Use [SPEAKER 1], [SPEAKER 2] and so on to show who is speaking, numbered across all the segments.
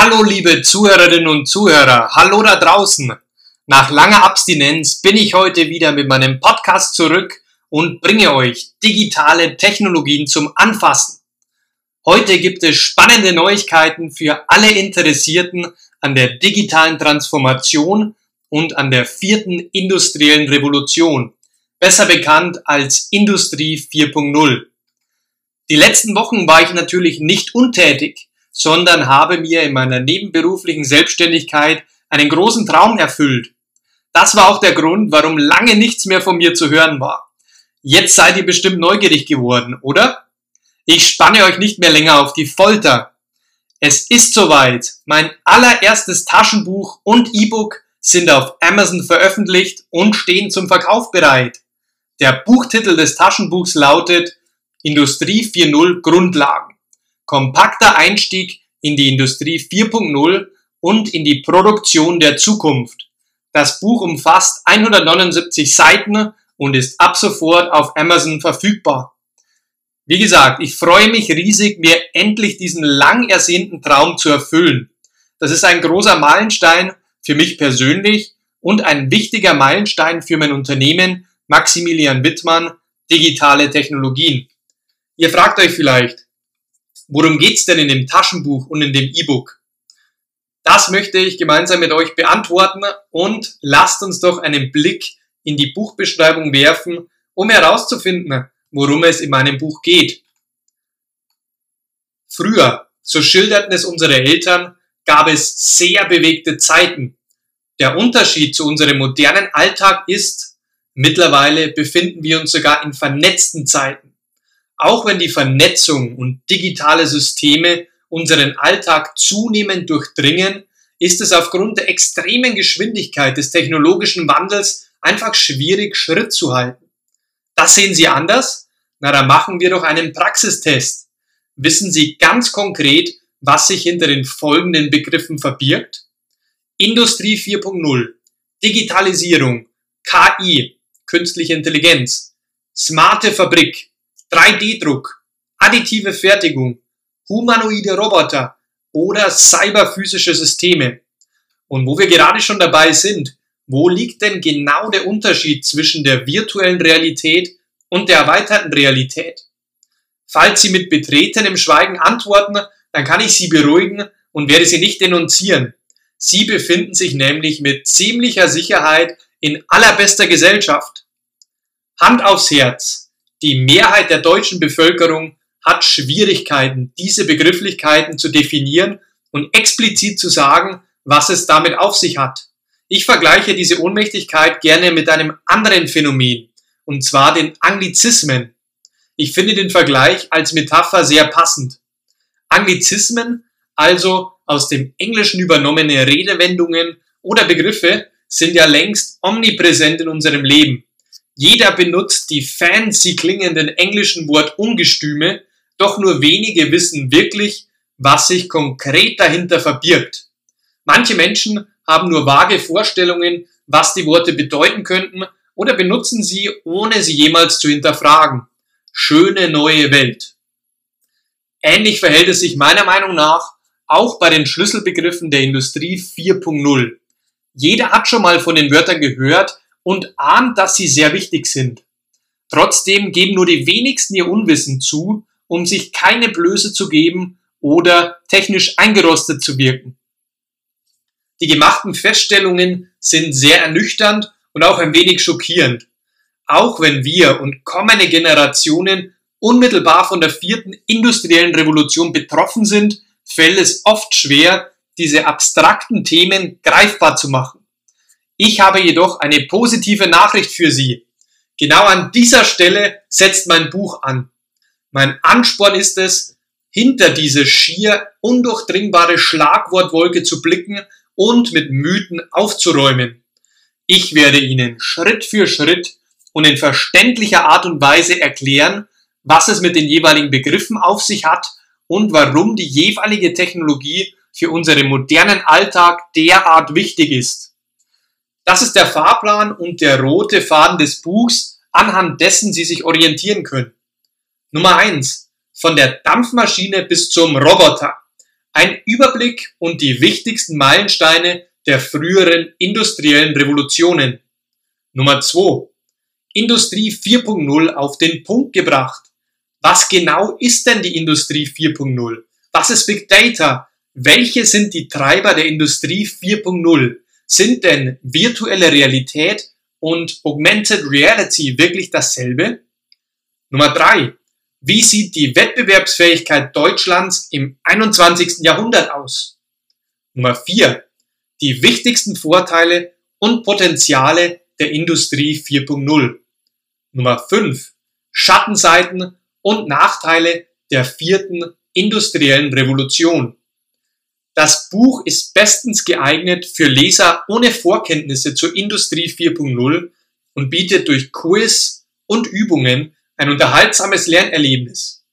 [SPEAKER 1] Hallo liebe Zuhörerinnen und Zuhörer, hallo da draußen. Nach langer Abstinenz bin ich heute wieder mit meinem Podcast zurück und bringe euch digitale Technologien zum Anfassen. Heute gibt es spannende Neuigkeiten für alle Interessierten an der digitalen Transformation und an der vierten industriellen Revolution, besser bekannt als Industrie 4.0. Die letzten Wochen war ich natürlich nicht untätig sondern habe mir in meiner nebenberuflichen Selbstständigkeit einen großen Traum erfüllt. Das war auch der Grund, warum lange nichts mehr von mir zu hören war. Jetzt seid ihr bestimmt neugierig geworden, oder? Ich spanne euch nicht mehr länger auf die Folter. Es ist soweit. Mein allererstes Taschenbuch und E-Book sind auf Amazon veröffentlicht und stehen zum Verkauf bereit. Der Buchtitel des Taschenbuchs lautet Industrie 4.0 Grundlagen kompakter Einstieg in die Industrie 4.0 und in die Produktion der Zukunft. Das Buch umfasst 179 Seiten und ist ab sofort auf Amazon verfügbar. Wie gesagt, ich freue mich riesig, mir endlich diesen lang ersehnten Traum zu erfüllen. Das ist ein großer Meilenstein für mich persönlich und ein wichtiger Meilenstein für mein Unternehmen Maximilian Wittmann Digitale Technologien. Ihr fragt euch vielleicht, Worum geht's denn in dem Taschenbuch und in dem E-Book? Das möchte ich gemeinsam mit euch beantworten und lasst uns doch einen Blick in die Buchbeschreibung werfen, um herauszufinden, worum es in meinem Buch geht. Früher, so schilderten es unsere Eltern, gab es sehr bewegte Zeiten. Der Unterschied zu unserem modernen Alltag ist, mittlerweile befinden wir uns sogar in vernetzten Zeiten. Auch wenn die Vernetzung und digitale Systeme unseren Alltag zunehmend durchdringen, ist es aufgrund der extremen Geschwindigkeit des technologischen Wandels einfach schwierig, Schritt zu halten. Das sehen Sie anders? Na, dann machen wir doch einen Praxistest. Wissen Sie ganz konkret, was sich hinter den folgenden Begriffen verbirgt? Industrie 4.0, Digitalisierung, KI, künstliche Intelligenz, smarte Fabrik, 3D-Druck, additive Fertigung, humanoide Roboter oder cyberphysische Systeme. Und wo wir gerade schon dabei sind, wo liegt denn genau der Unterschied zwischen der virtuellen Realität und der erweiterten Realität? Falls Sie mit betretenem Schweigen antworten, dann kann ich Sie beruhigen und werde Sie nicht denunzieren. Sie befinden sich nämlich mit ziemlicher Sicherheit in allerbester Gesellschaft. Hand aufs Herz. Die Mehrheit der deutschen Bevölkerung hat Schwierigkeiten, diese Begrifflichkeiten zu definieren und explizit zu sagen, was es damit auf sich hat. Ich vergleiche diese Ohnmächtigkeit gerne mit einem anderen Phänomen, und zwar den Anglizismen. Ich finde den Vergleich als Metapher sehr passend. Anglizismen, also aus dem Englischen übernommene Redewendungen oder Begriffe, sind ja längst omnipräsent in unserem Leben. Jeder benutzt die fancy klingenden englischen Wortungestüme, doch nur wenige wissen wirklich, was sich konkret dahinter verbirgt. Manche Menschen haben nur vage Vorstellungen, was die Worte bedeuten könnten oder benutzen sie, ohne sie jemals zu hinterfragen. Schöne neue Welt. Ähnlich verhält es sich meiner Meinung nach auch bei den Schlüsselbegriffen der Industrie 4.0. Jeder hat schon mal von den Wörtern gehört, und ahnt, dass sie sehr wichtig sind. Trotzdem geben nur die wenigsten ihr Unwissen zu, um sich keine Blöße zu geben oder technisch eingerostet zu wirken. Die gemachten Feststellungen sind sehr ernüchternd und auch ein wenig schockierend. Auch wenn wir und kommende Generationen unmittelbar von der vierten industriellen Revolution betroffen sind, fällt es oft schwer, diese abstrakten Themen greifbar zu machen. Ich habe jedoch eine positive Nachricht für Sie. Genau an dieser Stelle setzt mein Buch an. Mein Ansporn ist es, hinter diese schier undurchdringbare Schlagwortwolke zu blicken und mit Mythen aufzuräumen. Ich werde Ihnen Schritt für Schritt und in verständlicher Art und Weise erklären, was es mit den jeweiligen Begriffen auf sich hat und warum die jeweilige Technologie für unseren modernen Alltag derart wichtig ist. Das ist der Fahrplan und der rote Faden des Buchs, anhand dessen Sie sich orientieren können. Nummer eins: Von der Dampfmaschine bis zum Roboter. ein Überblick und die wichtigsten Meilensteine der früheren industriellen Revolutionen. Nummer 2. Industrie 4.0 auf den Punkt gebracht. Was genau ist denn die Industrie 4.0? Was ist Big Data? Welche sind die Treiber der Industrie 4.0? Sind denn virtuelle Realität und Augmented Reality wirklich dasselbe? Nummer 3. Wie sieht die Wettbewerbsfähigkeit Deutschlands im 21. Jahrhundert aus? Nummer 4. Die wichtigsten Vorteile und Potenziale der Industrie 4.0. Nummer 5. Schattenseiten und Nachteile der vierten industriellen Revolution. Das Buch ist bestens geeignet für Leser ohne Vorkenntnisse zur Industrie 4.0 und bietet durch Quiz und Übungen ein unterhaltsames Lernerlebnis.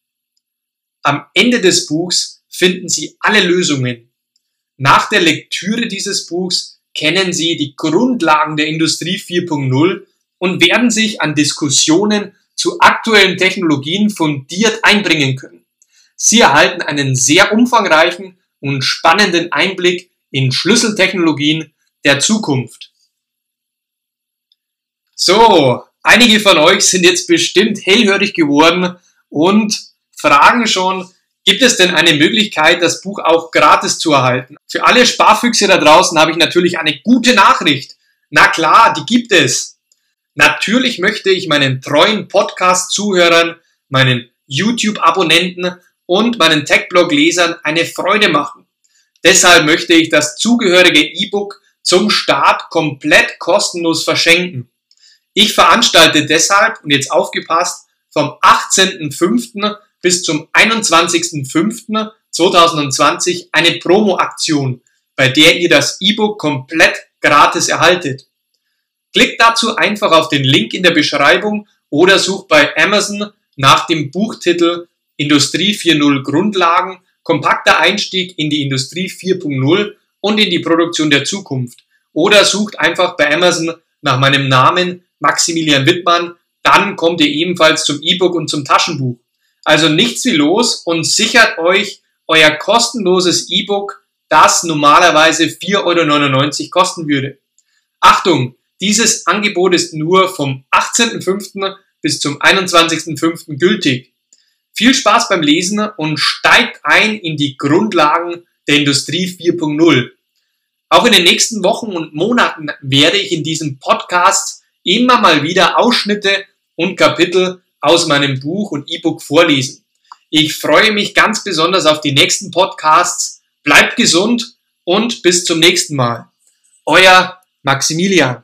[SPEAKER 1] Am Ende des Buchs finden Sie alle Lösungen. Nach der Lektüre dieses Buchs kennen Sie die Grundlagen der Industrie 4.0 und werden sich an Diskussionen zu aktuellen Technologien fundiert einbringen können. Sie erhalten einen sehr umfangreichen und spannenden Einblick in Schlüsseltechnologien der Zukunft. So, einige von euch sind jetzt bestimmt hellhörig geworden und fragen schon, gibt es denn eine Möglichkeit, das Buch auch gratis zu erhalten? Für alle Sparfüchse da draußen habe ich natürlich eine gute Nachricht. Na klar, die gibt es. Natürlich möchte ich meinen treuen Podcast-Zuhörern, meinen YouTube-Abonnenten und meinen Tech-Blog-Lesern eine Freude machen. Deshalb möchte ich das zugehörige E-Book zum Start komplett kostenlos verschenken. Ich veranstalte deshalb, und jetzt aufgepasst, vom 18.05. bis zum 21.05.2020 eine Promo-Aktion, bei der ihr das E-Book komplett gratis erhaltet. Klickt dazu einfach auf den Link in der Beschreibung oder sucht bei Amazon nach dem Buchtitel Industrie 4.0 Grundlagen, kompakter Einstieg in die Industrie 4.0 und in die Produktion der Zukunft. Oder sucht einfach bei Amazon nach meinem Namen Maximilian Wittmann, dann kommt ihr ebenfalls zum E-Book und zum Taschenbuch. Also nichts wie los und sichert euch euer kostenloses E-Book, das normalerweise 4,99 Euro kosten würde. Achtung, dieses Angebot ist nur vom 18.05. bis zum 21.05. gültig. Viel Spaß beim Lesen und steigt ein in die Grundlagen der Industrie 4.0. Auch in den nächsten Wochen und Monaten werde ich in diesem Podcast immer mal wieder Ausschnitte und Kapitel aus meinem Buch und E-Book vorlesen. Ich freue mich ganz besonders auf die nächsten Podcasts. Bleibt gesund und bis zum nächsten Mal. Euer Maximilian.